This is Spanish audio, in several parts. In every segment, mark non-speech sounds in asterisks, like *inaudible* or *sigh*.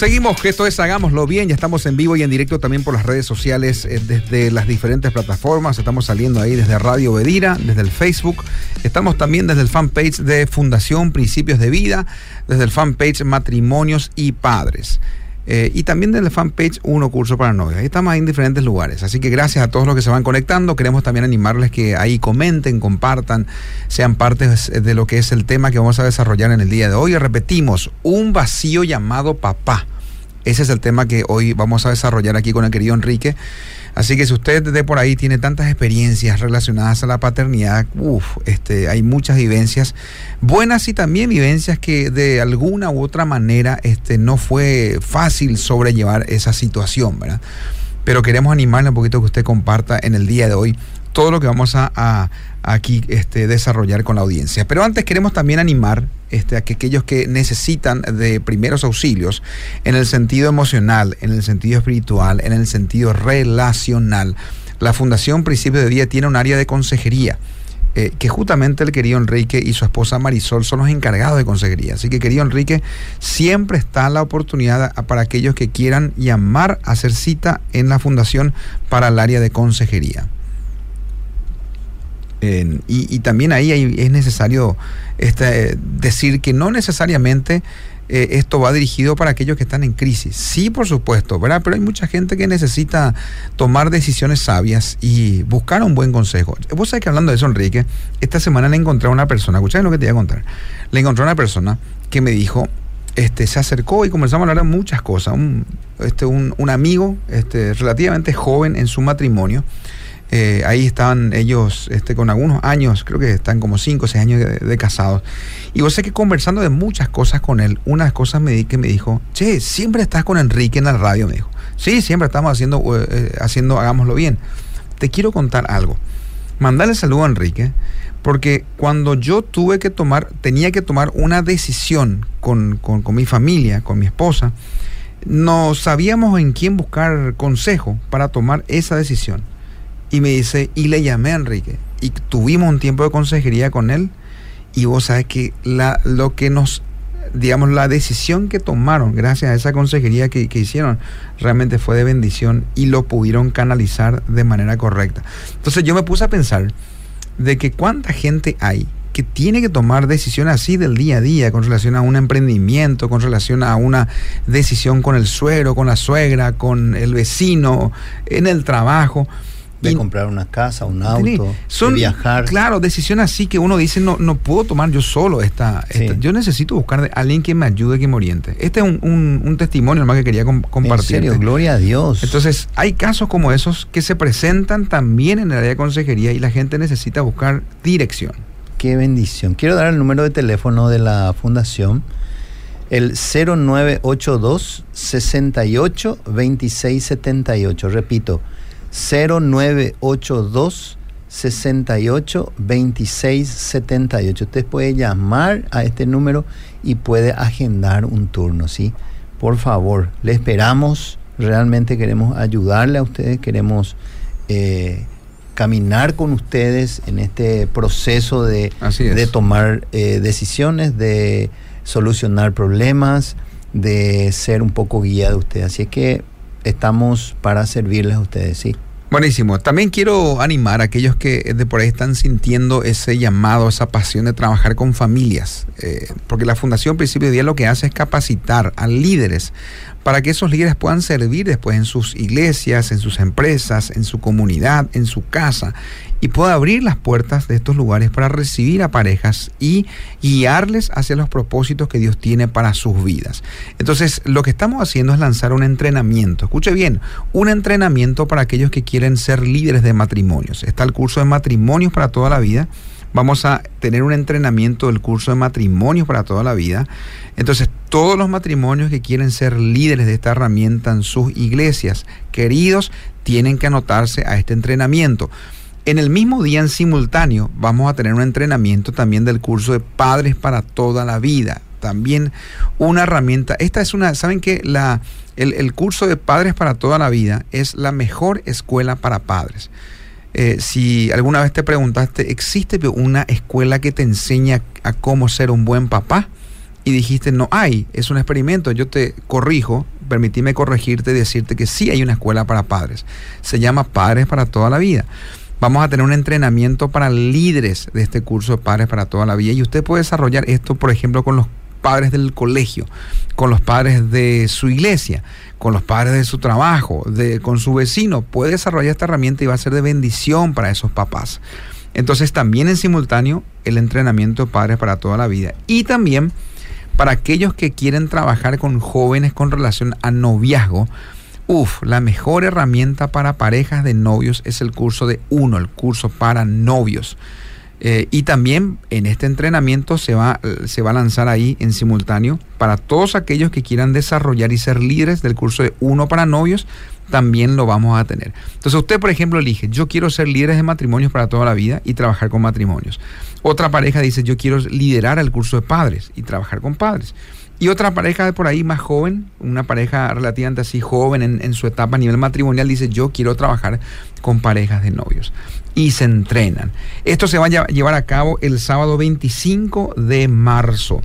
Seguimos, que esto es Hagámoslo Bien, ya estamos en vivo y en directo también por las redes sociales, eh, desde las diferentes plataformas, estamos saliendo ahí desde Radio Bedira, desde el Facebook, estamos también desde el fanpage de Fundación Principios de Vida, desde el fanpage Matrimonios y Padres. Eh, y también desde el fanpage Uno Curso para Novios. Ahí estamos en diferentes lugares. Así que gracias a todos los que se van conectando. Queremos también animarles que ahí comenten, compartan, sean parte de lo que es el tema que vamos a desarrollar en el día de hoy. Repetimos, un vacío llamado papá. Ese es el tema que hoy vamos a desarrollar aquí con el querido Enrique. Así que si usted de por ahí tiene tantas experiencias relacionadas a la paternidad, este, hay muchas vivencias buenas y también vivencias que de alguna u otra manera este, no fue fácil sobrellevar esa situación, ¿verdad? Pero queremos animarle un poquito que usted comparta en el día de hoy todo lo que vamos a, aquí este, desarrollar con la audiencia. Pero antes queremos también animar este, a que aquellos que necesitan de primeros auxilios en el sentido emocional, en el sentido espiritual, en el sentido relacional. La Fundación Principio de Día tiene un área de consejería. Eh, que justamente el querido Enrique y su esposa Marisol son los encargados de consejería. Así que querido Enrique, siempre está la oportunidad para aquellos que quieran llamar a hacer cita en la fundación para el área de consejería y, también ahí es necesario este, decir que no necesariamente eh, esto va dirigido para aquellos que están en crisis. Sí, por supuesto, ¿verdad? Pero hay mucha gente que necesita tomar decisiones sabias y buscar un buen consejo. Vos sabés que hablando de eso, Enrique, esta semana le encontré a una persona, escuchad lo que te voy a contar. Le encontré a una persona que me dijo, este, se acercó y comenzamos a hablar de muchas cosas. Un, este, un, un amigo este, relativamente joven en su matrimonio eh, ahí estaban ellos este, con algunos años, creo que están como 5 o 6 años de, casados. Y vos sé que conversando de muchas cosas con él, una cosas me di que me dijo, che, siempre estás con Enrique en la radio, me dijo. Sí, siempre estamos haciendo, eh, eh, haciendo hagámoslo bien. Te quiero contar algo. Mandale saludo a Enrique, porque cuando yo tuve que tomar, tenía que tomar una decisión con, con, con mi familia, con mi esposa, no sabíamos en quién buscar consejo para tomar esa decisión. Y me dice, y le llamé a Enrique. Y tuvimos un tiempo de consejería con él. Y vos sabes que la, lo que nos, digamos, la decisión que tomaron gracias a esa consejería que, que hicieron, realmente fue de bendición y lo pudieron canalizar de manera correcta. Entonces yo me puse a pensar de que cuánta gente hay que tiene que tomar decisiones así del día a día con relación a un emprendimiento, con relación a una decisión con el suero, con la suegra, con el vecino, en el trabajo de comprar una casa, un auto, de viajar. Claro, decisiones así que uno dice, no, no puedo tomar yo solo esta, yo necesito buscar a alguien que me ayude, que me oriente. Este es un, un, testimonio más que quería compartir. En serio, gloria a Dios. Entonces, hay casos como esos que se presentan también en el área de consejería y la gente necesita buscar dirección. Qué bendición. Quiero dar el número de teléfono de la fundación el 0982 68 26 78. Repito, 0982 68 26 78. Usted puede llamar a este número y puede agendar un turno, ¿sí? Por favor, le esperamos. Realmente queremos ayudarle a ustedes, queremos eh, caminar con ustedes en este proceso de, de tomar eh, decisiones, de solucionar problemas, de ser un poco guía de ustedes. Así que estamos para servirles a ustedes, sí. Buenísimo. También quiero animar a aquellos que de por ahí están sintiendo ese llamado, esa pasión de trabajar con familias, eh, porque la Fundación Principio de Día lo que hace es capacitar a líderes para que esos líderes puedan servir después en sus iglesias, en sus empresas, en su comunidad, en su casa, y pueda abrir las puertas de estos lugares para recibir a parejas y guiarles hacia los propósitos que Dios tiene para sus vidas. Entonces, lo que estamos haciendo es lanzar un entrenamiento, escuche bien, un entrenamiento para aquellos que quieren ser líderes de matrimonios. Está el curso de matrimonios para toda la vida vamos a tener un entrenamiento del curso de matrimonios para toda la vida. Entonces, todos los matrimonios que quieren ser líderes de esta herramienta en sus iglesias, queridos, tienen que anotarse a este entrenamiento. En el mismo día, en simultáneo, vamos a tener un entrenamiento también del curso de padres para toda la vida. También una herramienta. Esta es una, ¿saben qué? La, el, el curso de padres para toda la vida es la mejor escuela para padres. Eh, si alguna vez te preguntaste, ¿existe una escuela que te enseña a cómo ser un buen papá? y dijiste no hay, es un experimento, yo te corrijo, permitime corregirte y decirte que sí hay una escuela para padres. Se llama Padres para toda la vida. Vamos a tener un entrenamiento para líderes de este curso de Padres para toda la vida y usted puede desarrollar esto, por ejemplo, con los padres del colegio, con los padres de su iglesia, con los padres de su trabajo, de, con su vecino. Puede desarrollar esta herramienta y va a ser de bendición para esos papás. Entonces también en simultáneo el entrenamiento de padres para toda la vida. Y también para aquellos que quieren trabajar con jóvenes con relación a noviazgo. Uf, la mejor herramienta para parejas de novios es el curso de uno, el curso para novios. Eh, y también en este entrenamiento se va, se va a lanzar ahí en simultáneo para todos aquellos que quieran desarrollar y ser líderes del curso de uno para novios, también lo vamos a tener. Entonces usted, por ejemplo, elige, yo quiero ser líderes de matrimonios para toda la vida y trabajar con matrimonios. Otra pareja dice, yo quiero liderar el curso de padres y trabajar con padres. Y otra pareja de por ahí más joven, una pareja relativamente así joven en, su etapa a nivel matrimonial, dice yo quiero trabajar con parejas de novios. Y se entrenan. Esto se va a llevar a cabo el sábado 25 de marzo.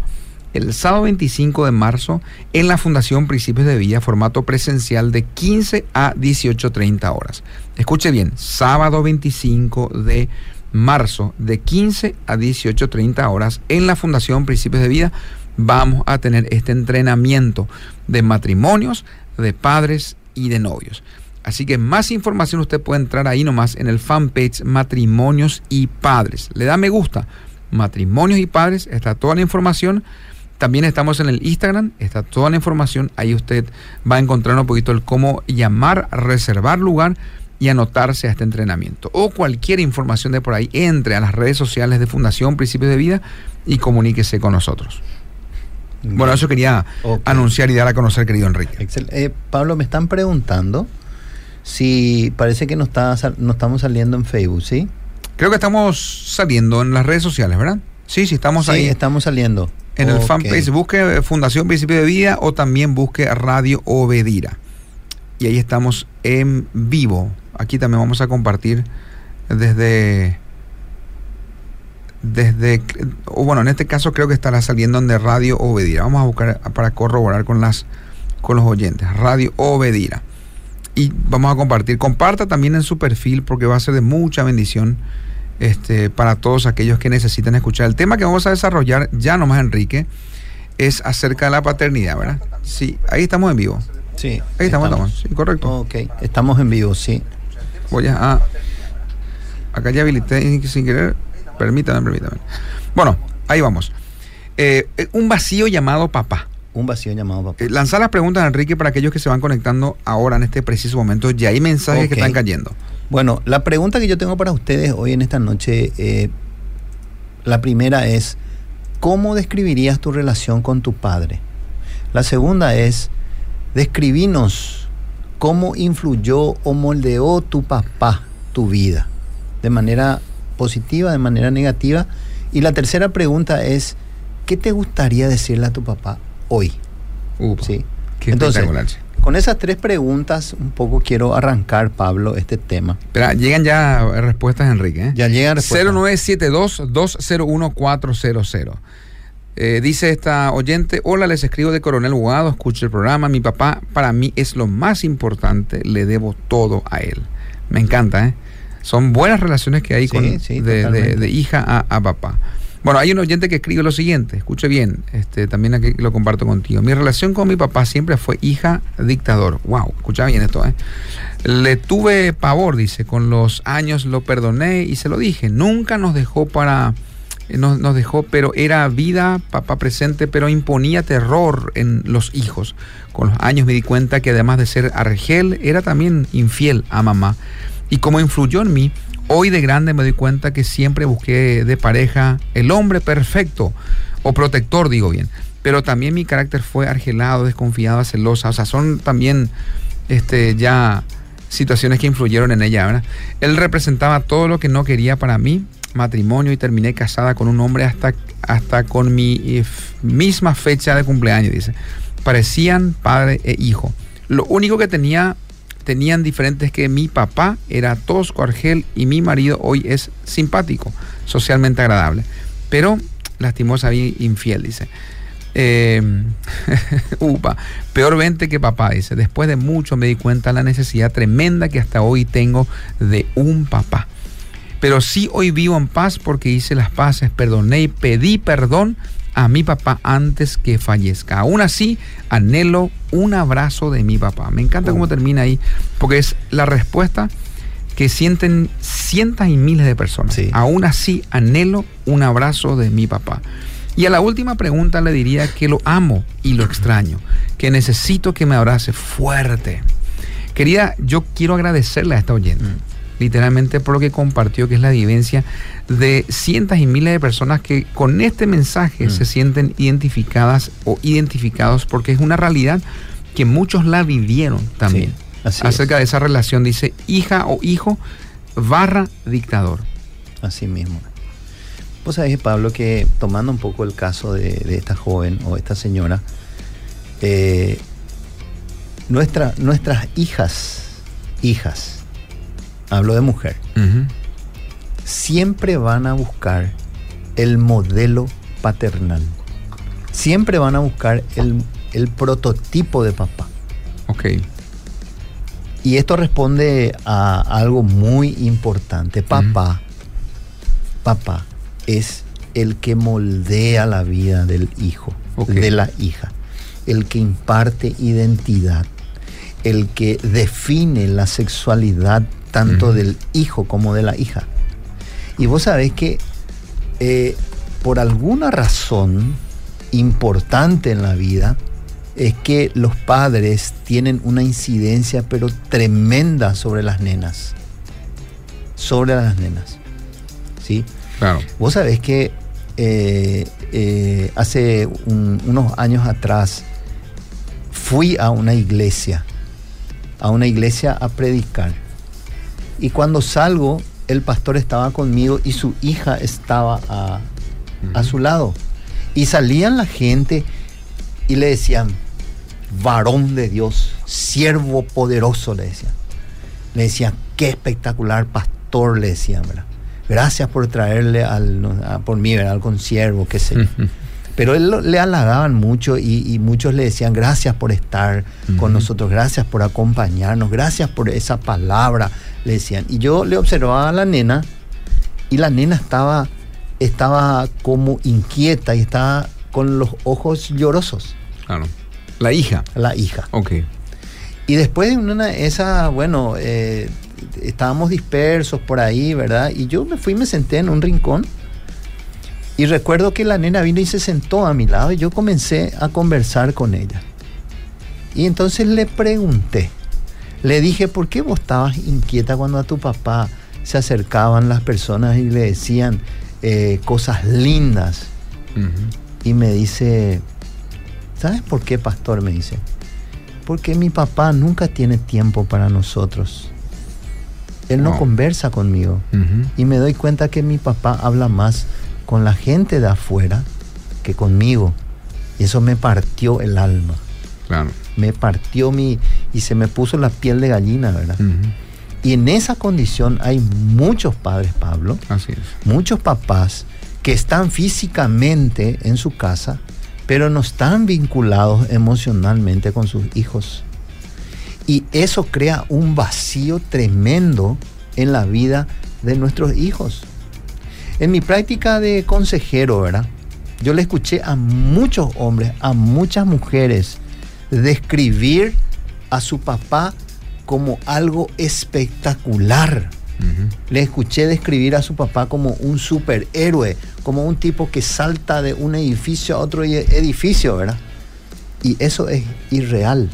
El sábado 25 de marzo en la Fundación Principios de Vida, formato presencial de 15 a 18.30 horas. Escuche bien, sábado 25 de marzo de 15 a 18.30 horas en la Fundación Principios de Vida vamos a tener este entrenamiento de matrimonios, de padres y de novios. Así que más información usted puede entrar ahí nomás en el fanpage Matrimonios y Padres. Le da me gusta. Matrimonios y Padres, está toda la información. También estamos en el Instagram, está toda la información. Ahí usted va a encontrar un poquito el cómo llamar, reservar lugar y anotarse a este entrenamiento. O cualquier información de por ahí, entre a las redes sociales de Fundación Principios de Vida y comuníquese con nosotros. Bueno, eso quería okay. anunciar y dar a conocer, querido Enrique. Eh, Pablo, me están preguntando si parece que no, está, no estamos saliendo en Facebook, ¿sí? Creo que estamos saliendo en las redes sociales, ¿verdad? Sí, sí, estamos sí, ahí. estamos saliendo. En okay. el fanpage, busque Fundación Principio de Vida o también busque Radio Obedira. Y ahí estamos en vivo. Aquí también vamos a compartir desde desde, o bueno, en este caso creo que estará saliendo en de Radio Obedira. Vamos a buscar para corroborar con las con los oyentes. Radio Obedira. Y vamos a compartir. Comparta también en su perfil porque va a ser de mucha bendición este, para todos aquellos que necesitan escuchar. El tema que vamos a desarrollar ya nomás, Enrique, es acerca de la paternidad, ¿verdad? Sí, ahí estamos en vivo. Sí. Ahí estamos, estamos. Sí, correcto. Ok, estamos en vivo, sí. Voy a... Ah, acá ya habilité sin querer Permítame, permítame. Bueno, ahí vamos. Eh, un vacío llamado papá. Un vacío llamado papá. Eh, lanzar las preguntas, Enrique, para aquellos que se van conectando ahora en este preciso momento. Ya hay mensajes okay. que están cayendo. Bueno, la pregunta que yo tengo para ustedes hoy en esta noche, eh, la primera es, ¿cómo describirías tu relación con tu padre? La segunda es, describinos cómo influyó o moldeó tu papá tu vida de manera positiva, de manera negativa. Y la tercera pregunta es, ¿qué te gustaría decirle a tu papá hoy? Upa, ¿Sí? Qué Entonces, con esas tres preguntas, un poco quiero arrancar, Pablo, este tema. Pero llegan ya respuestas, Enrique. ¿eh? Ya llegan respuestas. 0972-201400. Eh, dice esta oyente, hola, les escribo de Coronel Bogado, escucho el programa, mi papá para mí es lo más importante, le debo todo a él. Me encanta, ¿eh? Son buenas relaciones que hay Sí, con, sí, de, de- totalmente. de hija a, a papá. Bueno, hay un oyente que escribe lo siguiente, escuche bien, este, también aquí lo comparto contigo. Mi relación con mi papá siempre fue hija dictador. Wow, escucha bien esto, ¿eh? Le tuve pavor, dice, con los años lo perdoné y se lo dije. Nunca nos dejó para, eh, nos, nos dejó, pero era vida, papá presente, pero imponía terror en los hijos. Con los años me di cuenta que además de ser argel, era también infiel a mamá. Y como influyó en mí, hoy de grande me doy cuenta que siempre busqué de pareja el hombre perfecto, o protector, digo bien. Pero también mi carácter fue argelado, desconfiado, celosa. O sea, son también este, ya situaciones que influyeron en ella, ¿verdad? Él representaba todo lo que no quería para mí, matrimonio, y terminé casada con un hombre hasta, hasta con mi eh, misma fecha de cumpleaños, dice. Parecían padre e hijo. Lo único que tenía, tenían diferente es que mi papá era tosco, argel, y mi marido hoy es simpático, socialmente agradable. Pero lastimosa y infiel, dice. Eh, *laughs* upa, peor vente que papá, dice. Después de mucho me di cuenta la necesidad tremenda que hasta hoy tengo de un papá. Pero sí hoy vivo en paz porque hice las paces, perdoné y pedí perdón a mi papá antes que fallezca. Aún así, anhelo un abrazo de mi papá. Me encanta cómo termina ahí, porque es la respuesta que sienten cientos y miles de personas. Aún así, anhelo un abrazo de mi papá. Y a la última pregunta le diría que lo amo y lo extraño, que necesito que me abrace fuerte. Querida, yo quiero agradecerle a esta oyente, mm. literalmente por lo que compartió, que es la vivencia de cientos y miles de personas que con este mensaje mm. se sienten identificadas o identificados porque es una realidad que muchos la vivieron también. acerca de esa relación, dice hija o hijo barra dictador. Así mismo. Vos sabés, Pablo, que tomando un poco el caso de, esta joven o esta señora, eh, nuestras hijas, hijas, hablo de mujer, siempre van a buscar el modelo paternal. Siempre van a buscar el, prototipo de papá. Ok. Y esto responde a algo muy importante. Papá, papá es el que moldea la vida del hijo, de la hija, el que imparte identidad, el que define la sexualidad tanto del hijo como de la hija. Y vos sabés que eh, por alguna razón importante en la vida, es que los padres tienen una incidencia pero tremenda sobre las nenas. Sobre las nenas. ¿Sí? Claro. Vos sabés que eh, eh, hace unos años atrás fui a una iglesia, a una iglesia a predicar. Y cuando salgo, el pastor estaba conmigo y su hija estaba a, a su lado. Y salían la gente y le decían, varón de Dios, siervo poderoso, le decían. Le decían, qué espectacular pastor, le decían, ¿verdad? gracias por traerle al, por mí, al consiervo, qué sé *laughs* Pero él le halagaban mucho y, muchos le decían gracias por estar con nosotros, gracias por acompañarnos, gracias por esa palabra, le decían. Y yo le observaba a la nena y la nena estaba, estaba como inquieta y estaba con los ojos llorosos. Claro. La hija. La hija. Ok. Y después de una, esa, bueno, eh, estábamos dispersos por ahí, ¿verdad? Y yo me fui y me senté en un rincón. Y recuerdo que la nena vino y se sentó a mi lado y yo comencé a conversar con ella. Y entonces le pregunté, le dije, ¿por qué vos estabas inquieta cuando a tu papá se acercaban las personas y le decían eh, cosas lindas? Y me dice, ¿sabes por qué, pastor? Me dice, porque mi papá nunca tiene tiempo para nosotros. Él no conversa conmigo. Y me doy cuenta que mi papá habla más con la gente de afuera que conmigo. Y eso me partió el alma. Claro. Me partió mi... y se me puso la piel de gallina, ¿verdad? Y en esa condición hay muchos padres, Pablo. Así es. Muchos papás que están físicamente en su casa, pero no están vinculados emocionalmente con sus hijos. Y eso crea un vacío tremendo en la vida de nuestros hijos. En mi práctica de consejero, ¿verdad? Yo le escuché a muchos hombres, a muchas mujeres, describir a su papá como algo espectacular. Le escuché describir a su papá como un superhéroe, como un tipo que salta de un edificio a otro edificio, ¿verdad? Y eso es irreal.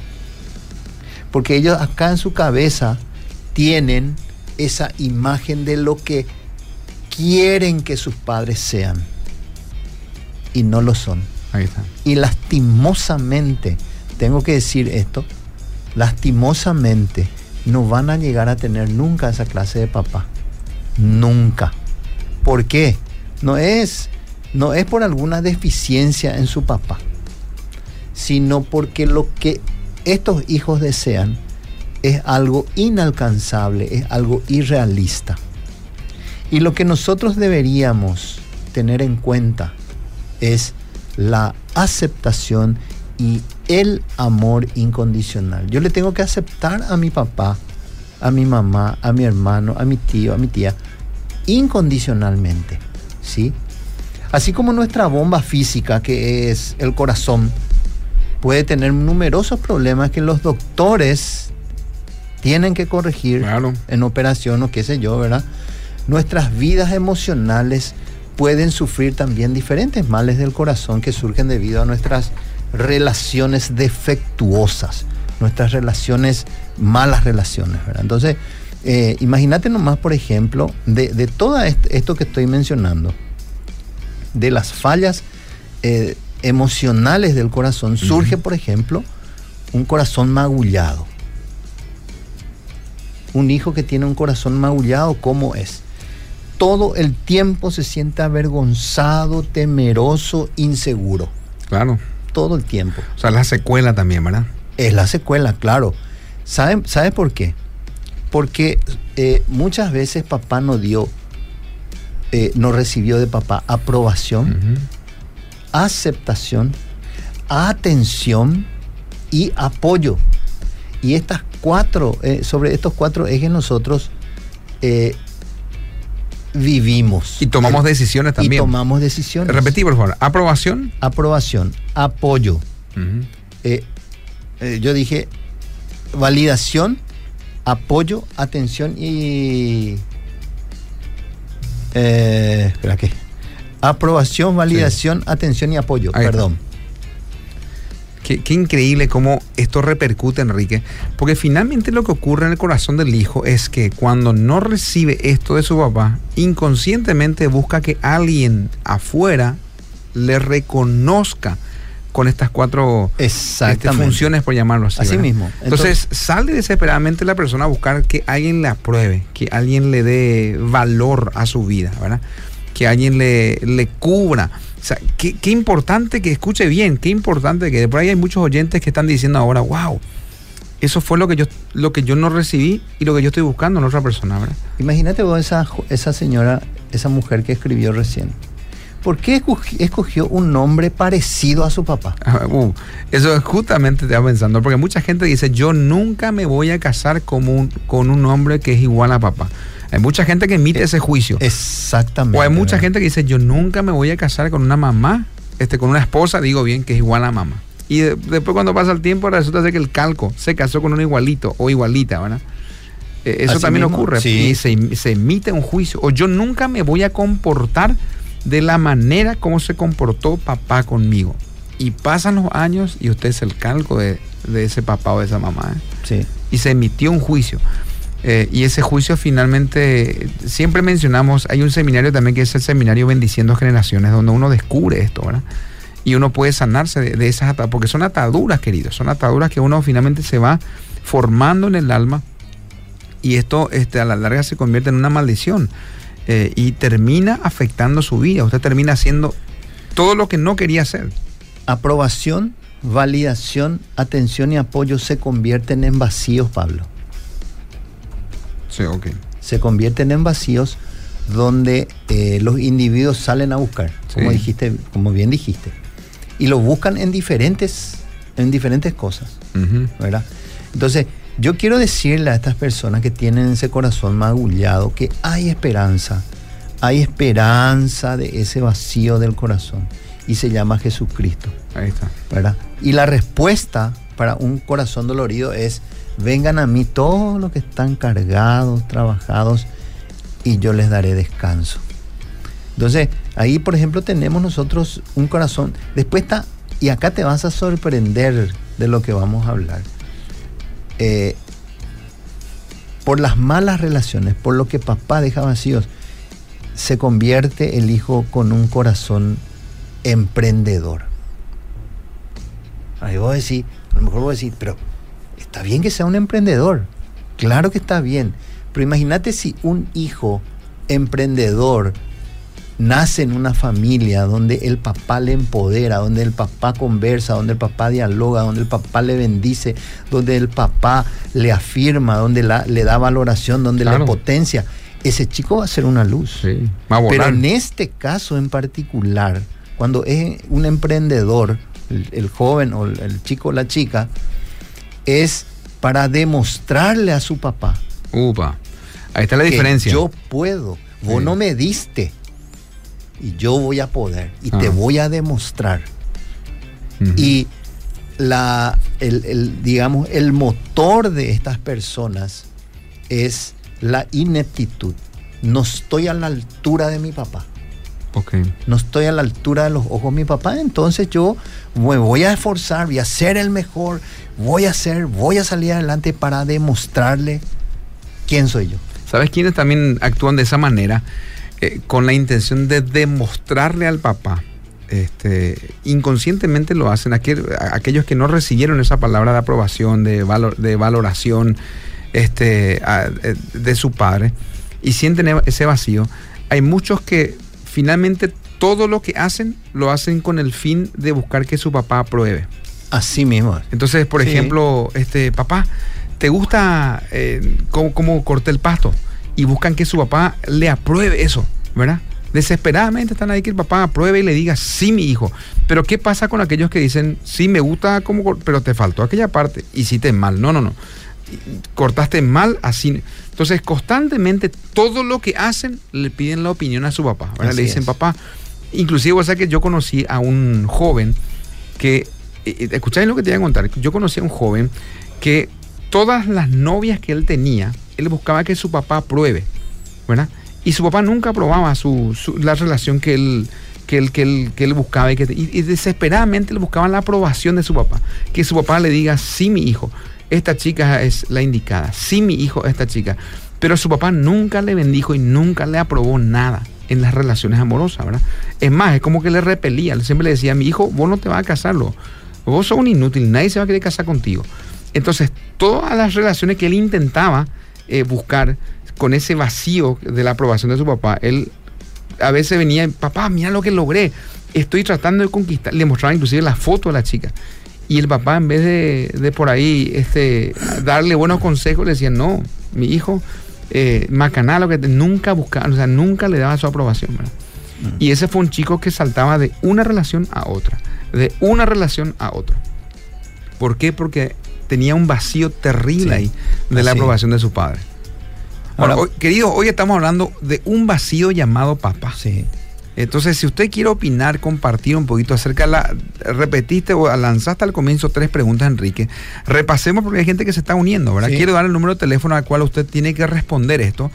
Porque ellos acá en su cabeza tienen esa imagen de lo que quieren que sus padres sean. Y no lo son. Ahí está. Y lastimosamente, tengo que decir esto, lastimosamente no van a llegar a tener nunca esa clase de papá. Nunca. ¿Por qué? No es, no es por alguna deficiencia en su papá, sino porque lo que estos hijos desean es algo inalcanzable, es algo irrealista. Y lo que nosotros deberíamos tener en cuenta es la aceptación y el amor incondicional. Yo le tengo que aceptar a mi papá, a mi mamá, a mi hermano, a mi tío, a mi tía, incondicionalmente. ¿Sí? Así como nuestra bomba física, que es el corazón, puede tener numerosos problemas que los doctores tienen que corregir en operación o qué sé yo, ¿verdad? Nuestras vidas emocionales pueden sufrir también diferentes males del corazón que surgen debido a nuestras relaciones defectuosas, nuestras relaciones, malas relaciones, ¿verdad? Entonces, eh, imagínate nomás, por ejemplo, de, todo esto que estoy mencionando, de las fallas eh, emocionales del corazón, surge, por ejemplo, un corazón magullado. Un hijo que tiene un corazón magullado, ¿cómo es? Todo el tiempo se siente avergonzado, temeroso, inseguro. Claro. Todo el tiempo. O sea, la secuela también, ¿verdad? Es la secuela, claro. ¿Sabe, ¿sabe por qué? Porque eh, muchas veces papá no dio, eh, no recibió de papá aprobación, aceptación, atención y apoyo. Y estas cuatro, eh, sobre estos cuatro ejes nosotros vivimos. Y tomamos decisiones también. Y tomamos decisiones. Repetí, por favor. Aprobación. Aprobación, apoyo. yo dije validación, apoyo, atención y... Eh, espera, ¿qué? Aprobación, validación, atención y apoyo, perdón. Qué, increíble cómo esto repercute, Enrique. Porque finalmente lo que ocurre en el corazón del hijo es que cuando no recibe esto de su papá, inconscientemente busca que alguien afuera le reconozca con estas cuatro este, funciones, por llamarlo así. Así mismo. Entonces, sale desesperadamente la persona a buscar que alguien le apruebe, que alguien le dé valor a su vida, ¿verdad? Que alguien le, le cubra. O sea, qué, qué, importante que escuche bien, qué importante que por ahí hay muchos oyentes que están diciendo ahora, wow, eso fue lo que yo, lo que yo no recibí y lo que yo estoy buscando en otra persona, ¿verdad? Imagínate vos esa, esa señora, esa mujer que escribió recién ¿Por qué escogió un nombre parecido a su papá? *laughs* Uh, eso justamente te estaba pensando, porque mucha gente dice, yo nunca me voy a casar con un, con un hombre que es igual a papá. Hay mucha gente que emite ese juicio. Exactamente. O hay mucha gente que dice, yo nunca me voy a casar con una mamá, este, con una esposa, digo bien, que es igual a mamá. Y después cuando pasa el tiempo resulta ser que el calco se casó con un igualito o igualita, ¿verdad? E, eso también ocurre. Y se, se emite un juicio. O yo nunca me voy a comportar de la manera como se comportó papá conmigo. Y pasan los años y usted es el calco de, ese papá o de esa mamá. ¿eh? Sí. Y se emitió un juicio. Eh, y ese juicio finalmente, siempre mencionamos, hay un seminario también que es el seminario Bendiciendo Generaciones, donde uno descubre esto, ¿verdad? Y uno puede sanarse de, esas ataduras, porque son ataduras, queridos, son ataduras que uno finalmente se va formando en el alma y esto este, a la larga se convierte en una maldición. Eh, y termina afectando su vida. Usted termina haciendo todo lo que no quería hacer. Aprobación, validación, atención y apoyo se convierten en vacíos, Pablo. Sí, ok. Se convierten en vacíos donde eh, los individuos salen a buscar, como dijiste, como bien dijiste, y lo buscan en diferentes, en diferentes cosas, ¿verdad? Entonces, yo quiero decirle a estas personas que tienen ese corazón magullado que hay esperanza, hay esperanza de ese vacío del corazón y se llama Jesucristo. Ahí está. ¿verdad? Y la respuesta para un corazón dolorido es, vengan a mí todos los que están cargados, trabajados, y yo les daré descanso. Entonces, ahí por ejemplo tenemos nosotros un corazón, después está, y acá te vas a sorprender de lo que vamos a hablar. Eh, por las malas relaciones, por lo que papá deja vacíos, se convierte el hijo con un corazón emprendedor. Ahí vos decís, a lo mejor vos decís, pero está bien que sea un emprendedor. Claro que está bien. Pero imagínate si un hijo emprendedor nace en una familia donde el papá le empodera, donde el papá conversa, donde el papá dialoga, donde el papá le bendice, donde el papá le afirma, donde le da valoración, donde le potencia, ese chico va a ser una luz. Sí, Pero en este caso en particular, cuando es un emprendedor, el, el joven o el chico o la chica, es para demostrarle a su papá. Upa. Ahí está la diferencia. Yo puedo. Vos Sí. no me diste. Y yo voy a poder. Y Ah. te voy a demostrar. Y la, el, el, digamos, el motor de estas personas es la ineptitud. No estoy a la altura de mi papá. Ok. No estoy a la altura de los ojos de mi papá. Entonces yo me voy a esforzar, voy a ser el mejor. Voy a ser, voy a salir adelante para demostrarle quién soy yo. ¿Sabes quiénes también actúan de esa manera? Eh, con la intención de demostrarle al papá. Este, inconscientemente lo hacen aquel- aquellos que no recibieron esa palabra de aprobación, de, valor, de valoración este, eh, de su padre y sienten e- ese vacío. Hay muchos que finalmente todo lo que hacen lo hacen con el fin de buscar que su papá apruebe. Así mismo. es. Entonces, por Sí. ejemplo, este papá, ¿te gusta eh, cómo, cómo corté el pasto? Y buscan que su papá le apruebe eso, ¿verdad? Desesperadamente están ahí que el papá apruebe y le diga, sí, mi hijo. Pero ¿qué pasa con aquellos que dicen, sí, me gusta cómo, cor- pero te faltó aquella parte, hiciste mal? No, no, no. Cortaste mal, así. Entonces, constantemente, todo lo que hacen, le piden la opinión a su papá. Le dicen, es. papá, inclusive, o sea que yo conocí a un joven que, escucháis lo que te voy a contar, yo conocí a un joven que todas las novias que él tenía, él buscaba que su papá apruebe, ¿verdad? Y su papá nunca aprobaba su, su- la relación que él, que él, que él, buscaba y, que, desesperadamente le buscaban la aprobación de su papá, que su papá le diga, sí, mi hijo, esta chica es la indicada, sí, mi hijo, esta chica. Pero su papá nunca le bendijo y nunca le aprobó nada en las relaciones amorosas, ¿verdad? Es más, es como que le repelía, siempre le decía, mi hijo, vos no te vas a casarlo, vos sos un inútil, nadie se va a querer casar contigo. Entonces, todas las relaciones que él intentaba eh, buscar con ese vacío de la aprobación de su papá, él a veces venía, papá, mira lo que logré, estoy tratando de conquistar, le mostraba inclusive la foto de la chica. Y el papá, en vez de, de por ahí este, darle buenos consejos, le decía, no, mi hijo, eh, macaná, lo que te- nunca buscaba, o sea, nunca le daba su aprobación. ¿verdad? Y ese fue un chico que saltaba de una relación a otra, de una relación a otra. ¿Por qué? Porque tenía un vacío terrible Sí, ahí de la así. aprobación de su padre. Bueno, Ahora- hoy- querido, hoy estamos hablando de un vacío llamado papá. Sí. Entonces, si usted quiere opinar, compartir un poquito acerca de la. Repetiste o lanzaste al comienzo tres preguntas, Enrique. Repasemos porque hay gente que se está uniendo, ¿verdad? Sí. Quiero dar el número de teléfono al cual usted tiene que responder esto.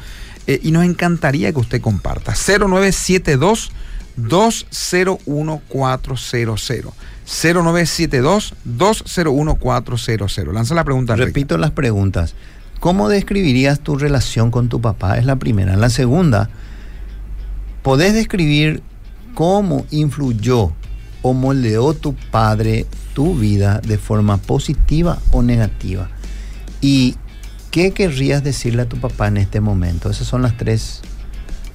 eh, y nos encantaría que usted comparta. 0972 201400 0972 201400 Lanza la pregunta. Repito las preguntas. ¿Cómo describirías tu relación con tu papá? Es la primera. La segunda, ¿podés describir cómo influyó o moldeó tu padre tu vida de forma positiva o negativa? ¿Y qué querrías decirle a tu papá en este momento? Esas son las tres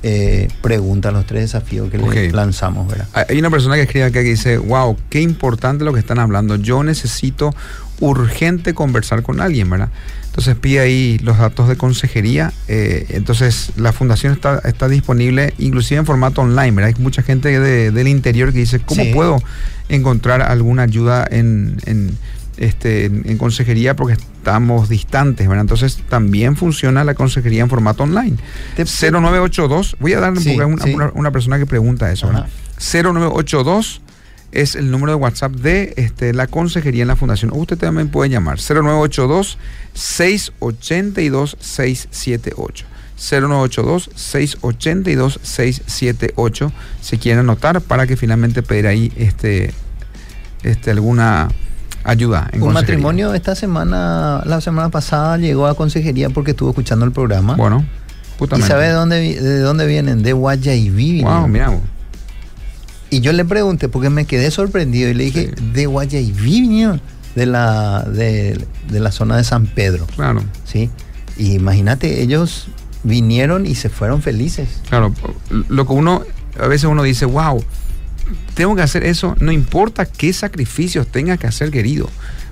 eh, preguntas, los tres desafíos que le lanzamos, ¿verdad? Hay- Hay una persona que escribe acá que dice, wow, qué importante lo que están hablando. Yo necesito urgente conversar con alguien, ¿verdad? Entonces pide ahí los datos de consejería. eh, entonces la fundación está, está disponible inclusive en formato online, ¿verdad? Hay mucha gente de- del interior que dice, ¿cómo Sí. puedo encontrar alguna ayuda en, en, este, en, en consejería? Porque estamos distantes, ¿verdad? Entonces también funciona la consejería en formato online. Te- 0982, voy a dar Sí, una, sí. una- una persona que pregunta eso. ¿verdad? 0982 es el número de WhatsApp de este, la consejería en la fundación. Usted también puede llamar 0982 682 678. 0982 682 678 si quieren anotar para que finalmente pedir ahí este, este alguna ayuda en Un consejería. matrimonio esta semana, la semana pasada llegó a consejería porque estuvo escuchando el programa. Bueno, ¿Y justamente. sabe de dónde, de dónde vienen? De Guayaibí. Wow, mira. Y yo le pregunté porque me quedé sorprendido y le dije, Sí. de Guayaibí vinieron, de la, de, de la zona de San Pedro. Claro. ¿sí? Y imagínate, ellos vinieron y se fueron felices. Claro, lo que uno, a veces uno dice, wow, tengo que hacer eso, no importa qué sacrificios tenga que hacer, querido,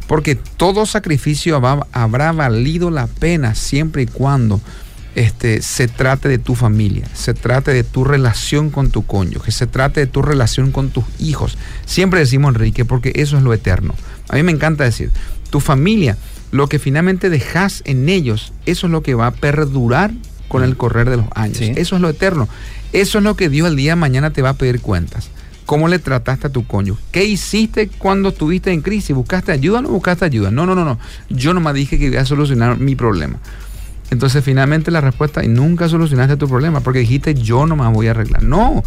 porque todo sacrificio habrá valido la pena siempre y cuando este, se trate de tu familia, se trate de tu relación con tu cónyuge, se trate de tu relación con tus hijos. Siempre decimos, Enrique, porque eso es lo eterno. A mí me encanta decir, tu familia, lo que finalmente dejas en ellos, eso es lo que va a perdurar con el correr de los años. Eso es lo eterno. Eso es lo que Dios el día de mañana te va a pedir cuentas. ¿Cómo le trataste a tu cónyuge? ¿Qué hiciste cuando estuviste en crisis? ¿Buscaste ayuda o no buscaste ayuda? No, no, no, no. Yo nomás dije que iba a solucionar mi problema. Entonces finalmente la respuesta, y nunca solucionaste tu problema, porque dijiste yo no me voy a arreglar. No,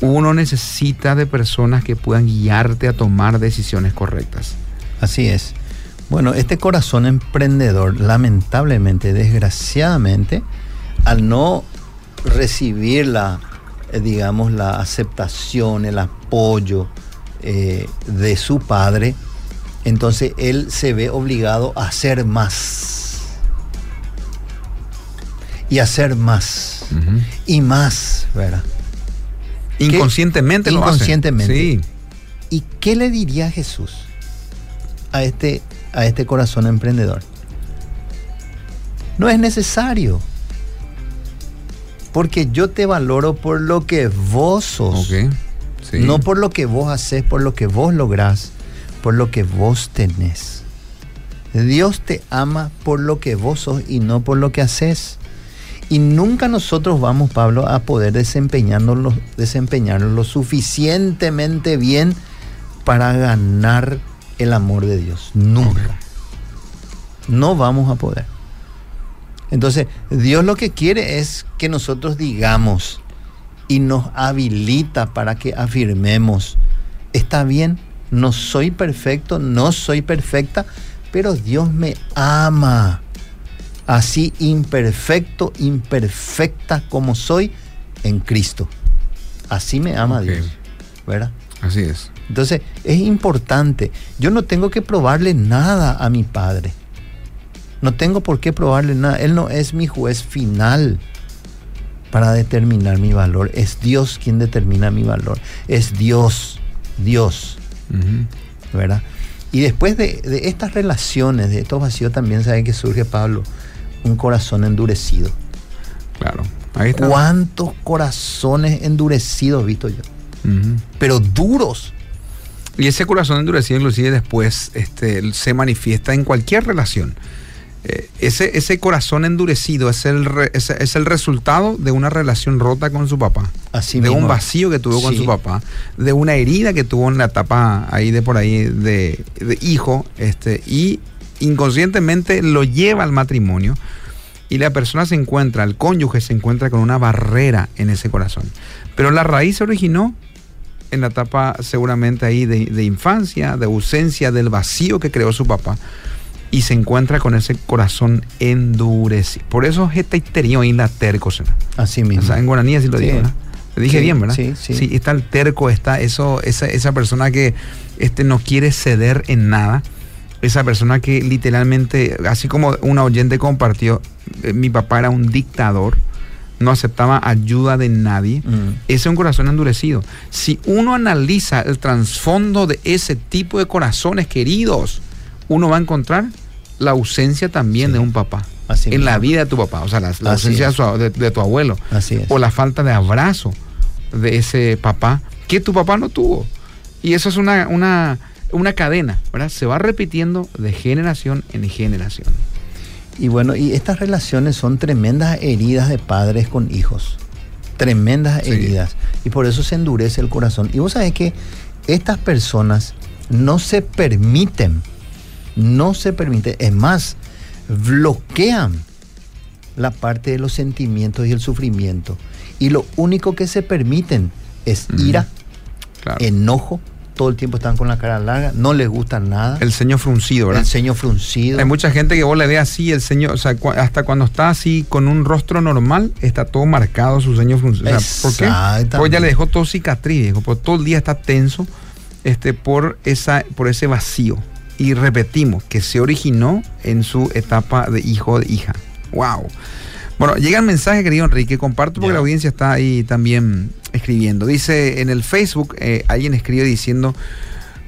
uno necesita de personas que puedan guiarte a tomar decisiones correctas. Así es. Bueno, este corazón emprendedor, lamentablemente, desgraciadamente, al no recibir la, eh, digamos, la aceptación, el apoyo eh, de su padre, entonces él se ve obligado a hacer más y hacer más y más, ¿verdad? Inconscientemente lo Inconscientemente. Sí. ¿Y qué le diría Jesús a este, a este corazón emprendedor? No es necesario. Porque yo te valoro por lo que vos sos. No por lo que vos haces, por lo que vos lográs, por lo que vos tenés. Dios te ama por lo que vos sos y no por lo que haces. Y nunca nosotros vamos, Pablo, a poder desempeñarnos, desempeñarnos lo suficientemente bien para ganar el amor de Dios. Nunca. No vamos a poder. Entonces, Dios lo que quiere es que nosotros digamos y nos habilita para que afirmemos, está bien, no soy perfecto, no soy perfecta, pero Dios me ama así imperfecto, imperfecta como soy en Cristo. Así me ama Dios. ¿Verdad? Así es. Entonces, es importante. Yo no tengo que probarle nada a mi Padre. No tengo por qué probarle nada. Él no es mi juez final para determinar mi valor. Es Dios quien determina mi valor. Es Dios, Dios. ¿Verdad? Y después de, de, estas relaciones, de estos vacíos, también sabe que surge Pablo un corazón endurecido. Claro. Ahí está. ¿Cuántos corazones endurecidos visto yo? Pero duros. Y ese corazón endurecido inclusive después este, se manifiesta en cualquier relación. Eh, ese, ese corazón endurecido es el, es, el resultado de una relación rota con su papá. Así de un vacío que tuvo con su papá, de una herida que tuvo en la etapa ahí de por ahí de, de hijo, este, y inconscientemente lo lleva al matrimonio y la persona se encuentra, el cónyuge se encuentra con una barrera en ese corazón. Pero la raíz se originó en la etapa seguramente ahí de, infancia, de ausencia, del vacío que creó su papá. Y se encuentra con ese corazón endurecido. Por eso es esta y la terco. Así mismo. en guaraní así lo digo, ¿verdad? Le dije bien, ¿verdad? Sí, sí. Sí, está el terco, está eso, esa, esa persona que este, no quiere ceder en nada esa persona que literalmente, así como una oyente compartió, eh, mi papá era un dictador, no aceptaba ayuda de nadie. Mm. Ese es un corazón endurecido. Si uno analiza el trasfondo de ese tipo de corazones queridos, uno va a encontrar la ausencia también de un papá. en la vida de tu papá, o sea, la, ausencia de, tu abuelo. O la falta de abrazo de ese papá que tu papá no tuvo. Y eso es una, una una cadena, ¿verdad? Se va repitiendo de generación en generación. Y bueno, y estas relaciones son tremendas heridas de padres con hijos. Tremendas heridas. Y por eso se endurece el corazón. Y vos sabés que estas personas no se permiten, no se permiten, es más, bloquean la parte de los sentimientos y el sufrimiento. Y lo único que se permiten es ira, enojo, todo el tiempo están con la cara larga, no les gusta nada. El ceño fruncido, ¿verdad? El ceño fruncido. Hay mucha gente que vos le ve así, el ceño, o sea, hasta cuando está así con un rostro normal, está todo marcado su ceño fruncido. ¿Por qué? Porque ya le dejó todo cicatriz, dijo, todo el día está tenso este, por, esa, por ese vacío. Y repetimos, que se originó en su etapa de hijo de hija. ¡Wow! Bueno, llega el mensaje, querido Enrique, comparto porque la audiencia está ahí también escribiendo. Dice en el Facebook, eh, alguien escribe diciendo,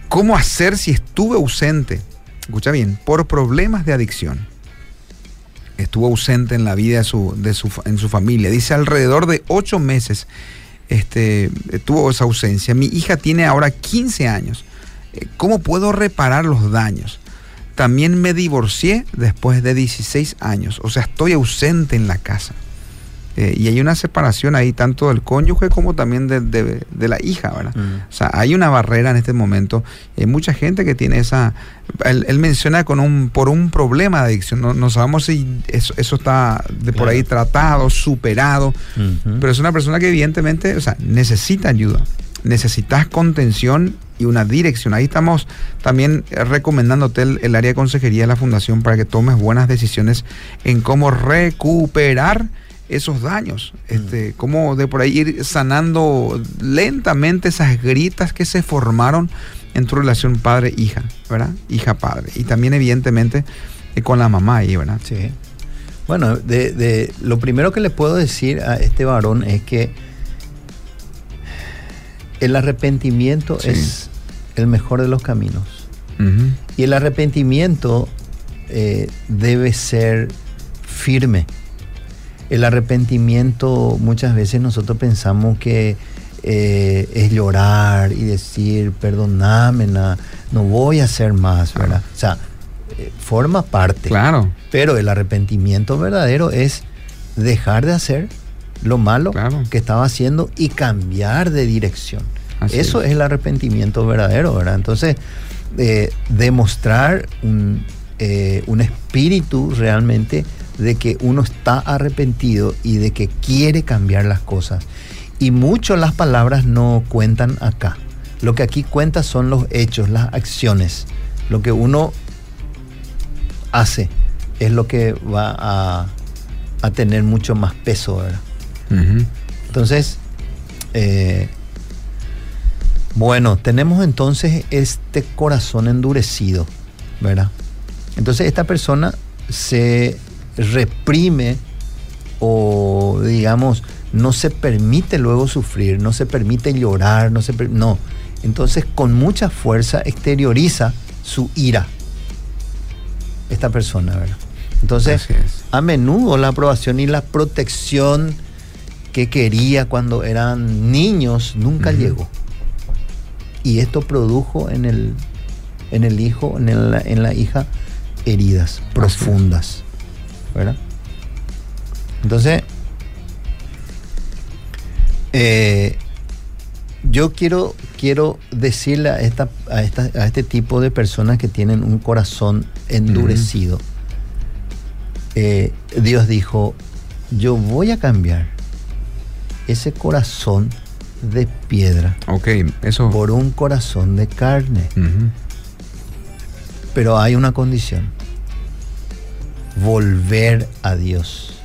¿cómo hacer si estuve ausente? Escucha bien, por problemas de adicción. Estuvo ausente en la vida de su, de su, en su familia. Dice alrededor de ocho meses este, tuvo esa ausencia. Mi hija tiene ahora 15 años. Eh, ¿Cómo puedo reparar los daños? También me divorcié después de 16 años, o sea, estoy ausente en la casa. Eh, y hay una separación ahí tanto del cónyuge como también de, la hija, ¿verdad? O sea, hay una barrera en este momento. Hay mucha gente que tiene esa... Él, menciona con un, por un problema de adicción. No, sabemos si eso, está de por ahí tratado, superado, pero es una persona que evidentemente o sea, necesita ayuda. Necesitas contención y una dirección. Ahí estamos también recomendándote el, área de consejería de la fundación para que tomes buenas decisiones en cómo recuperar esos daños, mm. este, cómo de por ahí ir sanando lentamente esas gritas que se formaron en tu relación padre-hija, ¿verdad? Hija-padre. Y también evidentemente eh, con la mamá ahí, ¿verdad? Sí. Bueno, de, lo primero que le puedo decir a este varón es que el arrepentimiento es el mejor de los caminos. Y el arrepentimiento eh, debe ser firme. El arrepentimiento muchas veces nosotros pensamos que eh, es llorar y decir, perdóname, no voy a hacer más, ¿verdad? O sea, eh, forma parte. Claro. Pero el arrepentimiento verdadero es dejar de hacer lo malo que estaba haciendo y cambiar de dirección. Eso es. el arrepentimiento verdadero, ¿verdad? Entonces, eh, demostrar un, eh, un espíritu realmente de que uno está arrepentido y de que quiere cambiar las cosas. Y mucho las palabras no cuentan acá. Lo que aquí cuenta son los hechos, las acciones. Lo que uno hace es lo que va a, a tener mucho más peso, ¿verdad? Entonces, eh, bueno, tenemos entonces este corazón endurecido, ¿verdad? Entonces esta persona se reprime o digamos no se permite luego sufrir, no se permite llorar, no se no. Entonces con mucha fuerza exterioriza su ira esta persona, ¿verdad? Entonces, a menudo la aprobación y la protección que quería cuando eran niños nunca llegó. Y esto produjo en el, en el hijo, en, en la hija, heridas profundas. ¿Verdad? Entonces, eh, yo quiero, quiero decirle a, esta, a, esta, a, este tipo de personas que tienen un corazón endurecido, eh, Dios dijo, yo voy a cambiar ese corazón de piedra. Ok, eso. Por un corazón de carne. Pero hay una condición. Volver a Dios.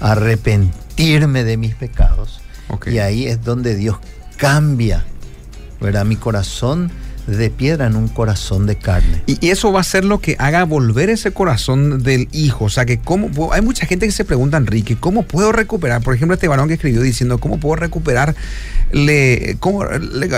Arrepentirme de mis pecados. Y ahí es donde Dios cambia. ¿Verdad? Mi corazón de piedra en un corazón de carne. Y, eso va a ser lo que haga volver ese corazón del hijo. O sea, que cómo, hay mucha gente que se pregunta, Enrique, ¿cómo puedo recuperar? Por ejemplo, este varón que escribió diciendo, ¿cómo puedo recuperar, cómo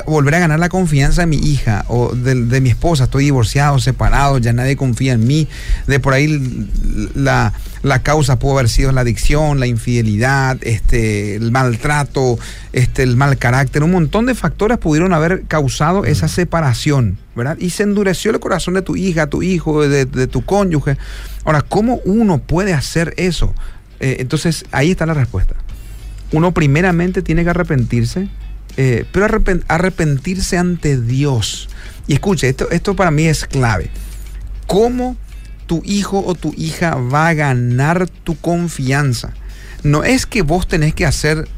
volver a ganar la confianza de mi hija o de, mi esposa? Estoy divorciado, separado, ya nadie confía en mí. De por ahí la la causa pudo haber sido la adicción, la infidelidad, este, el maltrato, este, el mal carácter. Un montón de factores pudieron haber causado esa separación, ¿verdad? Y se endureció el corazón de tu hija, tu hijo, de, tu cónyuge. Ahora, ¿cómo uno puede hacer eso? Eh, entonces, ahí está la respuesta. Uno primeramente tiene que arrepentirse, eh, pero arrepentirse ante Dios. Y escuche, esto, esto para mí es clave. ¿Cómo tu hijo o tu hija va a ganar tu confianza. No es que vos tenés que hacer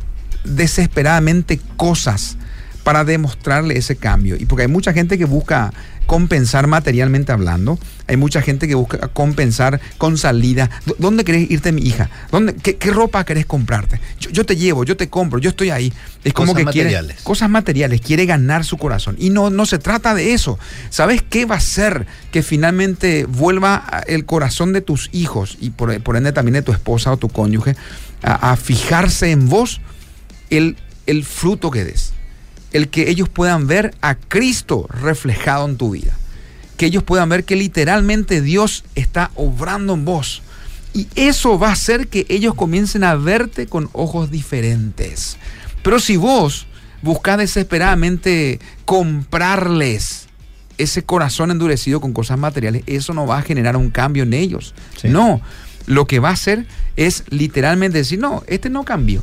desesperadamente cosas para demostrarle ese cambio. Y porque hay mucha gente que busca compensar materialmente hablando. Hay mucha gente que busca compensar con salida. ¿Dónde querés irte, mi hija? ¿Dónde, qué, ropa querés comprarte? Yo, te llevo, yo te compro, yo estoy ahí. Es como cosas que materiales. quiere cosas materiales, quiere ganar su corazón. Y no, no se trata de eso. ¿Sabes qué va a hacer que finalmente vuelva el corazón de tus hijos y por, ende también de tu esposa o tu cónyuge a, fijarse en vos? El, el fruto que des el que ellos puedan ver a Cristo reflejado en tu vida. Que ellos puedan ver que literalmente Dios está obrando en vos. Y eso va a hacer que ellos comiencen a verte con ojos diferentes. Pero si vos buscas desesperadamente comprarles ese corazón endurecido con cosas materiales, eso no va a generar un cambio en ellos. Sí. No, lo que va a hacer es literalmente decir, no, este no cambió.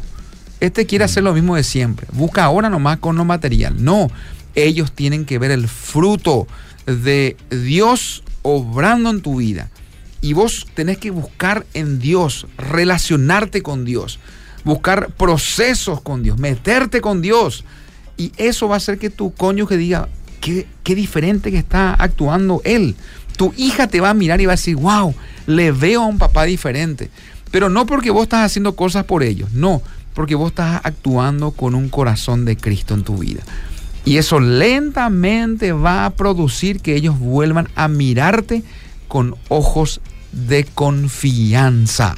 Este quiere hacer lo mismo de siempre. Busca ahora nomás con lo material. No, ellos tienen que ver el fruto de Dios obrando en tu vida. Y vos tenés que buscar en Dios, relacionarte con Dios, buscar procesos con Dios, meterte con Dios. Y eso va a hacer que tu cónyuge diga, qué, qué diferente que está actuando él. Tu hija te va a mirar y va a decir, wow, le veo a un papá diferente. Pero no porque vos estás haciendo cosas por ellos, no, porque vos estás actuando con un corazón de Cristo en tu vida. Y eso lentamente va a producir que ellos vuelvan a mirarte con ojos de confianza.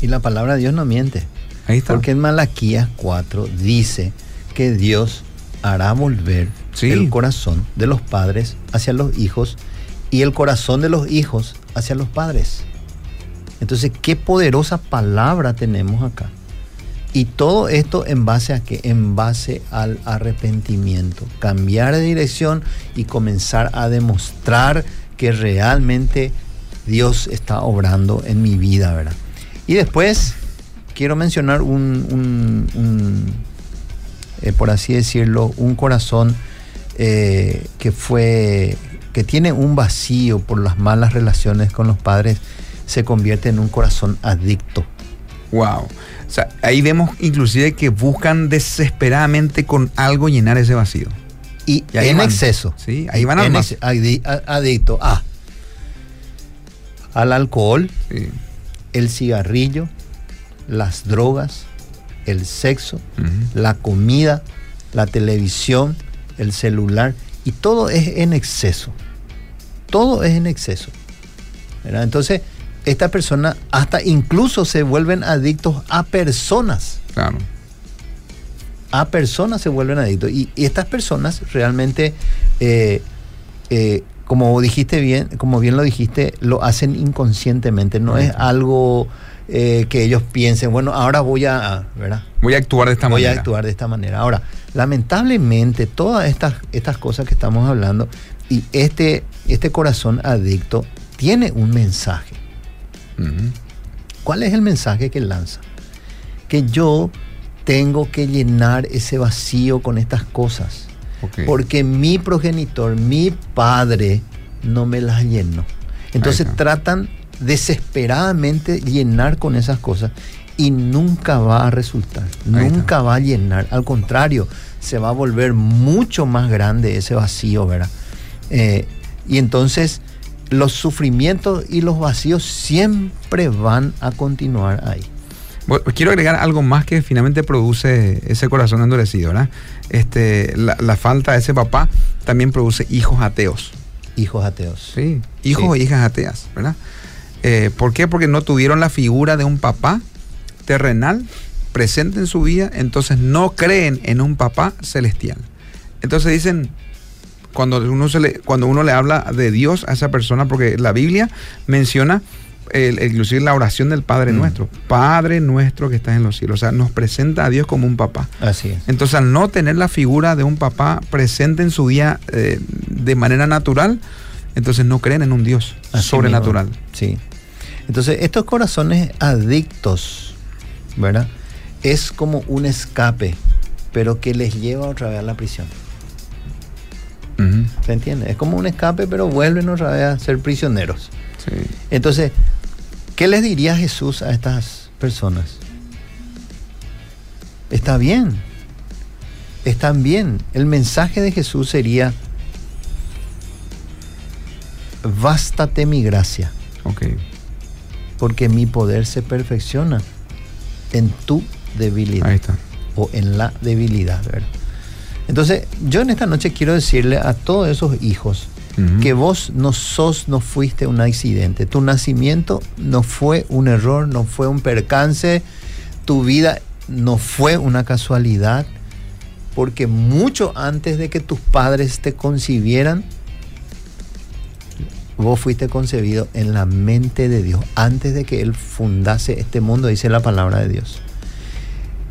Y la palabra de Dios no miente. Ahí está. Porque en Malaquías 4 dice que Dios hará volver Sí. el corazón de los padres hacia los hijos y el corazón de los hijos hacia los padres. Entonces, qué poderosa palabra tenemos acá. Y todo esto en base a qué? En base al arrepentimiento. Cambiar de dirección y comenzar a demostrar que realmente Dios está obrando en mi vida, ¿verdad? Y después quiero mencionar un, un- un, eh, por así decirlo, un corazón eh, que fue, que tiene un vacío por las malas relaciones con los padres, se convierte en un corazón adicto. Wow. O sea, ahí vemos inclusive que buscan desesperadamente con algo llenar ese vacío. Y, Y ahí en van. exceso. Sí, ahí van En ex- adi- adicto a al alcohol, Sí. el cigarrillo, las drogas, el sexo, la comida, la televisión, el celular, y todo es en exceso. Todo es en exceso. ¿verdad? Entonces, esta persona hasta incluso se vuelven adictos a personas. Claro. A personas se vuelven adictos. Y, y estas personas realmente, eh, eh, como dijiste bien, como bien lo dijiste, lo hacen inconscientemente. No es algo eh, que ellos piensen, bueno, ahora voy a, ¿verdad? Voy a actuar de esta voy manera. a actuar de esta manera. Ahora, lamentablemente, todas estas, estas cosas que estamos hablando y este, este corazón adicto tiene un mensaje. ¿Cuál es el mensaje que lanza? Que yo tengo que llenar ese vacío con estas cosas. Porque mi progenitor, mi padre, no me las llenó. Entonces tratan desesperadamente llenar con esas cosas y nunca va a resultar, nunca va a llenar. Al contrario, se va a volver mucho más grande ese vacío, ¿verdad? Eh, y entonces los sufrimientos y los vacíos siempre van a continuar ahí. Bueno, quiero agregar algo más que finalmente produce ese corazón endurecido, ¿verdad? Este, la, la falta de ese papá también produce hijos ateos. Hijos ateos. Sí, hijos Sí. o hijas ateas, ¿verdad? Eh, ¿Por qué? Porque no tuvieron la figura de un papá terrenal presente en su vida, entonces no creen en un papá celestial. Entonces dicen, cuando uno, se le, cuando uno le habla de Dios a esa persona, porque la Biblia menciona el, inclusive la oración del Padre Mm. nuestro, Padre nuestro que estás en los cielos, o sea, nos presenta a Dios como un papá. Así es. Entonces, al no tener la figura de un papá presente en su vida eh, de manera natural, entonces no creen en un Dios Así sobrenatural. mismo. Sí. Entonces, estos corazones adictos, ¿verdad? Es como un escape, pero que les lleva otra vez a la prisión. ¿Se entiende? Es como un escape, pero vuelven otra vez a ser prisioneros. sí. Entonces, ¿qué les diría Jesús a estas personas? Está bien. Están bien. El mensaje de Jesús sería, bástate mi gracia, Ok. porque mi poder se perfecciona en tu debilidad Ahí está. o en la debilidad, ¿verdad? Entonces, yo en esta noche quiero decirle a todos esos hijos que vos no sos, no fuiste un accidente. Tu nacimiento no fue un error, no fue un percance. Tu vida no fue una casualidad. Porque mucho antes de que tus padres te concibieran, vos fuiste concebido en la mente de Dios antes de que Él fundase este mundo, dice la palabra de Dios.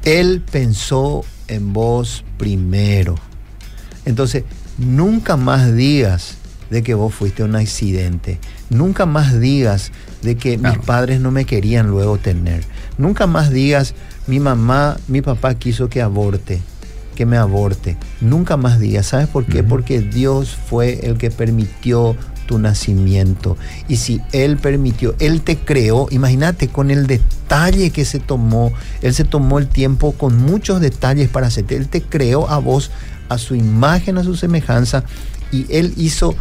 Él pensó en vos primero. Entonces, nunca más digas de que vos fuiste un accidente. Nunca más digas de que mis padres no me querían luego tener. Nunca más digas, mi mamá, mi papá quiso que aborte, que me aborte. Nunca más digas. ¿Sabes por qué? Porque Dios fue el que permitió tu nacimiento. Y si Él permitió, Él te creó, imagínate con el detalle que se tomó, Él se tomó el tiempo con muchos detalles para hacerte. Él te creó a vos, a su imagen, a su semejanza, y Él hizo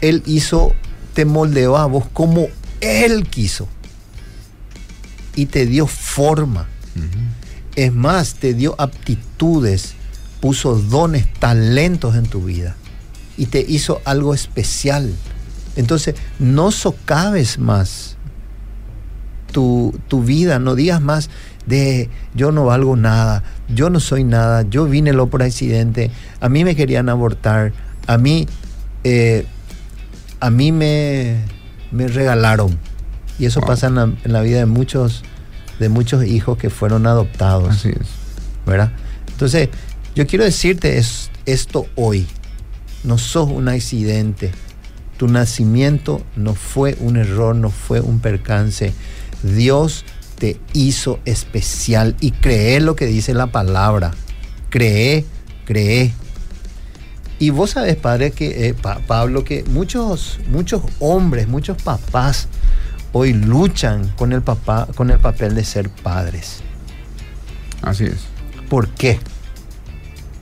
él hizo, te moldeó a vos como Él quiso. Y te dio forma. Es más, te dio aptitudes, puso dones, talentos en tu vida. Y te hizo algo especial. Entonces, no socaves más tu, tu vida, no digas más de yo no valgo nada, yo no soy nada, yo vine lo por accidente, a mí me querían abortar, a mí eh, a mí me, me regalaron. Y eso pasa en la, vida de muchos, de muchos hijos que fueron adoptados. Así es. ¿Verdad? Entonces, yo quiero decirte esto hoy. No sos un accidente. Tu nacimiento no fue un error, no fue un percance. Dios te hizo especial y cree lo que dice la palabra. Cree, cree. Y vos sabés, padre, que eh, Pablo, que muchos, muchos hombres, muchos papás hoy luchan con el papá, con el papel de ser padres. Así es. ¿Por qué?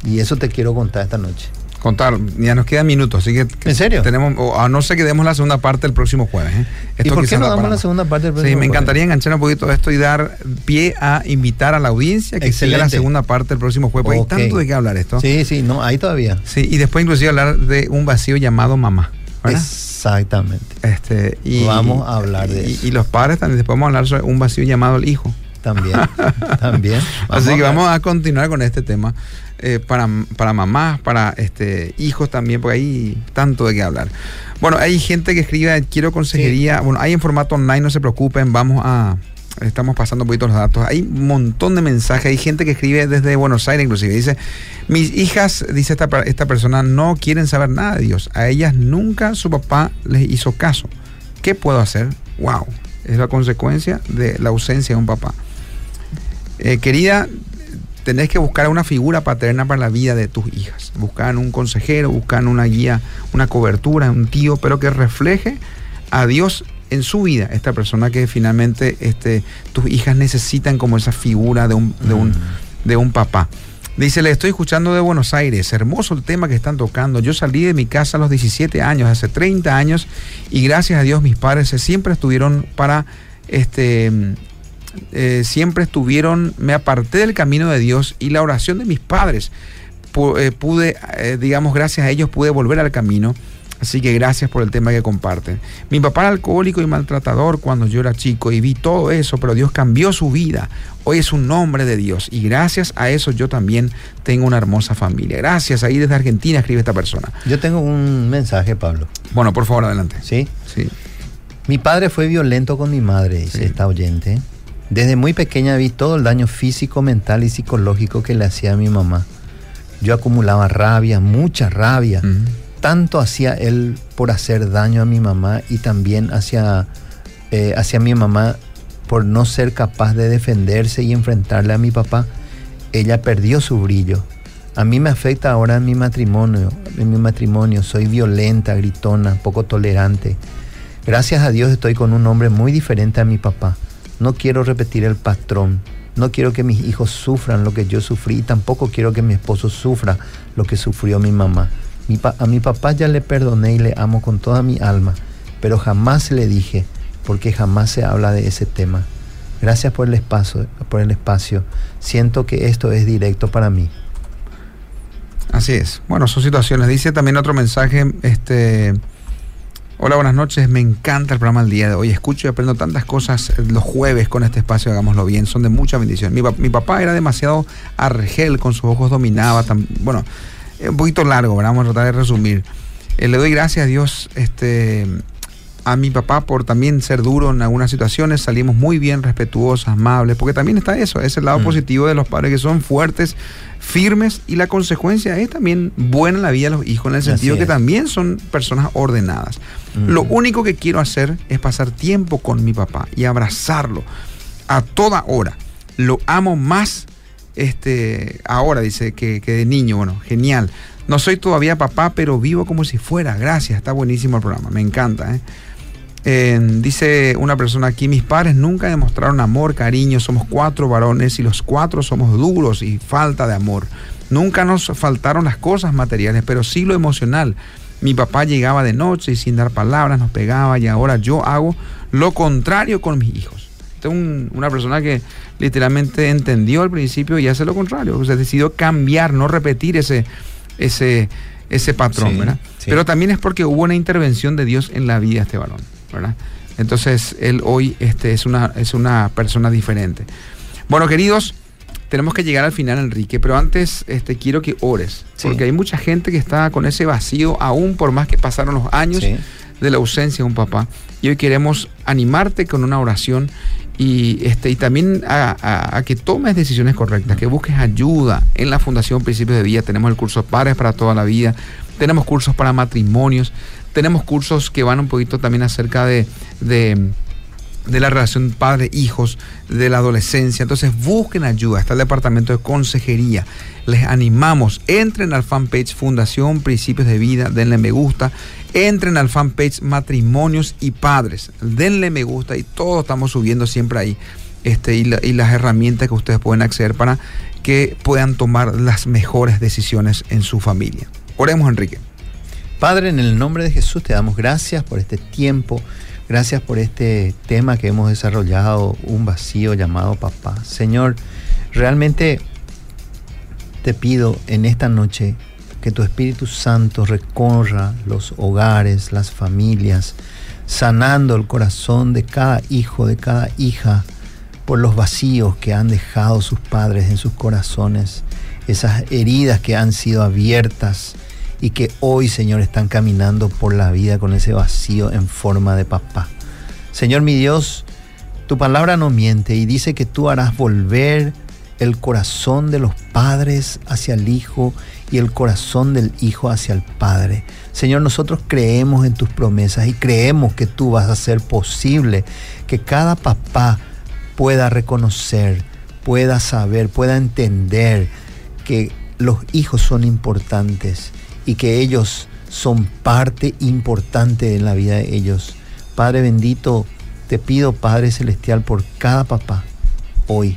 Y eso te quiero contar esta noche contar. Ya nos quedan minutos, así que. ¿En serio? Tenemos, a no ser que demos la segunda parte el próximo jueves. ¿eh? ¿Y por qué no damos la segunda parte el próximo Sí, me encantaría enganchar un poquito esto y dar pie a invitar a la audiencia que siga la segunda parte el próximo jueves. Porque hay tanto de qué hablar esto. Sí, sí, no, ahí todavía. Sí, y después inclusive hablar de un vacío llamado mamá. Exactamente. Este, y, vamos a hablar de eso. Y los padres también, después vamos a hablar sobre un vacío llamado el hijo. También, también. *laughs* Así que vamos a continuar con este tema. Eh, para, para mamás, para este, hijos también, porque hay tanto de qué hablar. Bueno, hay gente que escribe, quiero consejería, bueno, hay en formato online, no se preocupen, vamos a, estamos pasando un poquito los datos. Hay un montón de mensajes, hay gente que escribe desde Buenos Aires inclusive, dice, mis hijas, dice esta, esta persona, no quieren saber nada de Dios, a ellas nunca su papá les hizo caso. ¿Qué puedo hacer? ¡Wow! Es la consecuencia de la ausencia de un papá. Eh, querida, tenés que buscar una figura paterna para la vida de tus hijas. Buscar un consejero, buscar una guía, una cobertura, un tío, pero que refleje a Dios en su vida, esta persona que finalmente este, tus hijas necesitan como esa figura de un, de un, mm. de un papá. Dice, le estoy escuchando de Buenos Aires, hermoso el tema que están tocando. Yo salí de mi casa a los 17 años, hace 30 años, y gracias a Dios mis padres siempre estuvieron para este, eh, siempre estuvieron, me aparté del camino de Dios y la oración de mis padres. Eh, pude, eh, digamos, gracias a ellos pude volver al camino. Así que gracias por el tema que comparten. Mi papá era alcohólico y maltratador cuando yo era chico y vi todo eso, pero Dios cambió su vida. Hoy es un nombre de Dios y gracias a eso yo también tengo una hermosa familia. Gracias, ahí desde Argentina escribe esta persona. Yo tengo un mensaje, Pablo. Bueno, por favor, adelante. Sí. Sí. Mi padre fue violento con mi madre, dice esta oyente. Desde muy pequeña vi todo el daño físico, mental y psicológico que le hacía a mi mamá. Yo acumulaba rabia, mucha rabia. Tanto hacía él por hacer daño a mi mamá y también hacia, eh, hacia mi mamá por no ser capaz de defenderse y enfrentarle a mi papá. Ella perdió su brillo. A mí me afecta ahora en mi matrimonio. En mi matrimonio soy violenta, gritona, poco tolerante. Gracias a Dios estoy con un hombre muy diferente a mi papá. No quiero repetir el patrón. No quiero que mis hijos sufran lo que yo sufrí y tampoco quiero que mi esposo sufra lo que sufrió mi mamá. a mi papá ya le perdoné y le amo con toda mi alma, pero jamás le dije, porque jamás se habla de ese tema. Gracias por el espacio, por el espacio. Siento que esto es directo para mí. Así es. Bueno, son situaciones. Dice también otro mensaje, este Hola, buenas noches. Me encanta el programa del día de hoy. Escucho y aprendo tantas cosas los jueves con este espacio, hagámoslo bien. Son de mucha bendición. Mi, papá era demasiado argel, con sus ojos dominaba. bueno, un poquito largo. Vamos a tratar de resumir. Eh, le doy gracias a Dios este, a mi papá por también ser duro en algunas situaciones, salimos muy bien, respetuosos, amables, porque también está eso, es el lado Mm. positivo de los padres que son fuertes, firmes y la consecuencia es también buena en la vida de los hijos en el sentido que también son personas ordenadas. Lo Ujú. único que quiero hacer es pasar tiempo con mi papá y abrazarlo a toda hora. Lo amo más este, ahora, dice, que, que de niño. Bueno, genial. No soy todavía papá, pero vivo como si fuera. Gracias, está buenísimo el programa, me encanta. ¿eh? Dice una persona aquí, mis padres nunca demostraron amor, cariño, somos cuatro varones y los cuatro somos duros y falta de amor. Nunca nos faltaron las cosas materiales, pero sí lo emocional. Mi papá llegaba de noche y sin dar palabras nos pegaba y ahora yo hago lo contrario con mis hijos. Esta es un- una persona que literalmente entendió al principio y hace lo contrario. O decidió cambiar, no repetir ese, ese patrón, Sí, ¿verdad? sí. Pero también es porque hubo una intervención de Dios en la vida de este varón, ¿verdad? Entonces, él hoy este, es, una, es una persona diferente. Bueno, queridos, tenemos que llegar al final, Enrique, pero antes este, quiero que ores, Sí. porque hay mucha gente que está con ese vacío, aún por más que pasaron los años Sí. de la ausencia de un papá. Y hoy queremos animarte con una oración y, este, y también a, que tomes decisiones correctas, que busques ayuda en la Fundación Principios de Vida. Tenemos el curso Padres para toda la vida, tenemos cursos para matrimonios, tenemos cursos que van un poquito también acerca de, de de la relación padre-hijos, de la adolescencia. Entonces busquen ayuda. Está el departamento de consejería. Les animamos. Entren al fanpage Fundación Principios de Vida. Denle me gusta. Entren al fanpage Matrimonios y Padres. Denle me gusta y todo estamos subiendo siempre ahí. Este, y, y las herramientas que ustedes pueden acceder para que puedan tomar las mejores decisiones en su familia. Oremos, Enrique. Padre, en el nombre de Jesús te damos gracias por este tiempo, gracias por este tema que hemos desarrollado, un vacío llamado papá. Señor, realmente te pido en esta noche que tu Espíritu Santo recorra los hogares, las familias, sanando el corazón de cada hijo, de cada hija, por los vacíos que han dejado sus padres en sus corazones, esas heridas que han sido abiertas y que hoy, Señor, están caminando por la vida con ese vacío en forma de papá. Señor mi Dios, tu palabra no miente y dice que tú harás volver el corazón de los padres hacia el Hijo y el corazón del Hijo hacia el Padre. Señor, nosotros creemos en tus promesas y creemos que tú vas a hacer posible que cada papá pueda reconocer, pueda saber, pueda entender que los hijos son importantes y que ellos son parte importante de la vida de ellos. Padre bendito, te pido, Padre Celestial, por cada papá, hoy,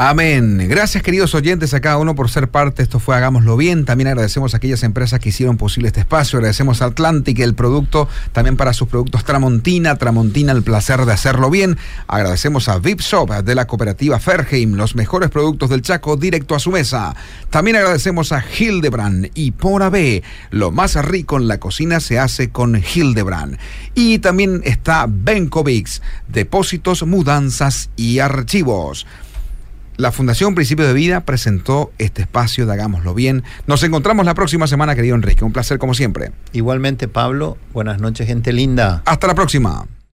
Amén. Gracias queridos oyentes a cada uno por ser parte. Esto fue Hagámoslo Bien. También agradecemos a aquellas empresas que hicieron posible este espacio. Agradecemos a Atlantic el producto, también para sus productos Tramontina. Tramontina, el placer de hacerlo bien. Agradecemos a VIP Shop de la cooperativa Ferheim, los mejores productos del Chaco directo a su mesa. También agradecemos a Hildebrand y por AB. Lo más rico en la cocina se hace con Hildebrand. Y también está Benkovics, depósitos, mudanzas y archivos. La Fundación Principio de Vida presentó este espacio de Hagámoslo Bien. Nos encontramos la próxima semana, querido Enrique. Un placer como siempre. Igualmente, Pablo, buenas noches, gente linda. Hasta la próxima.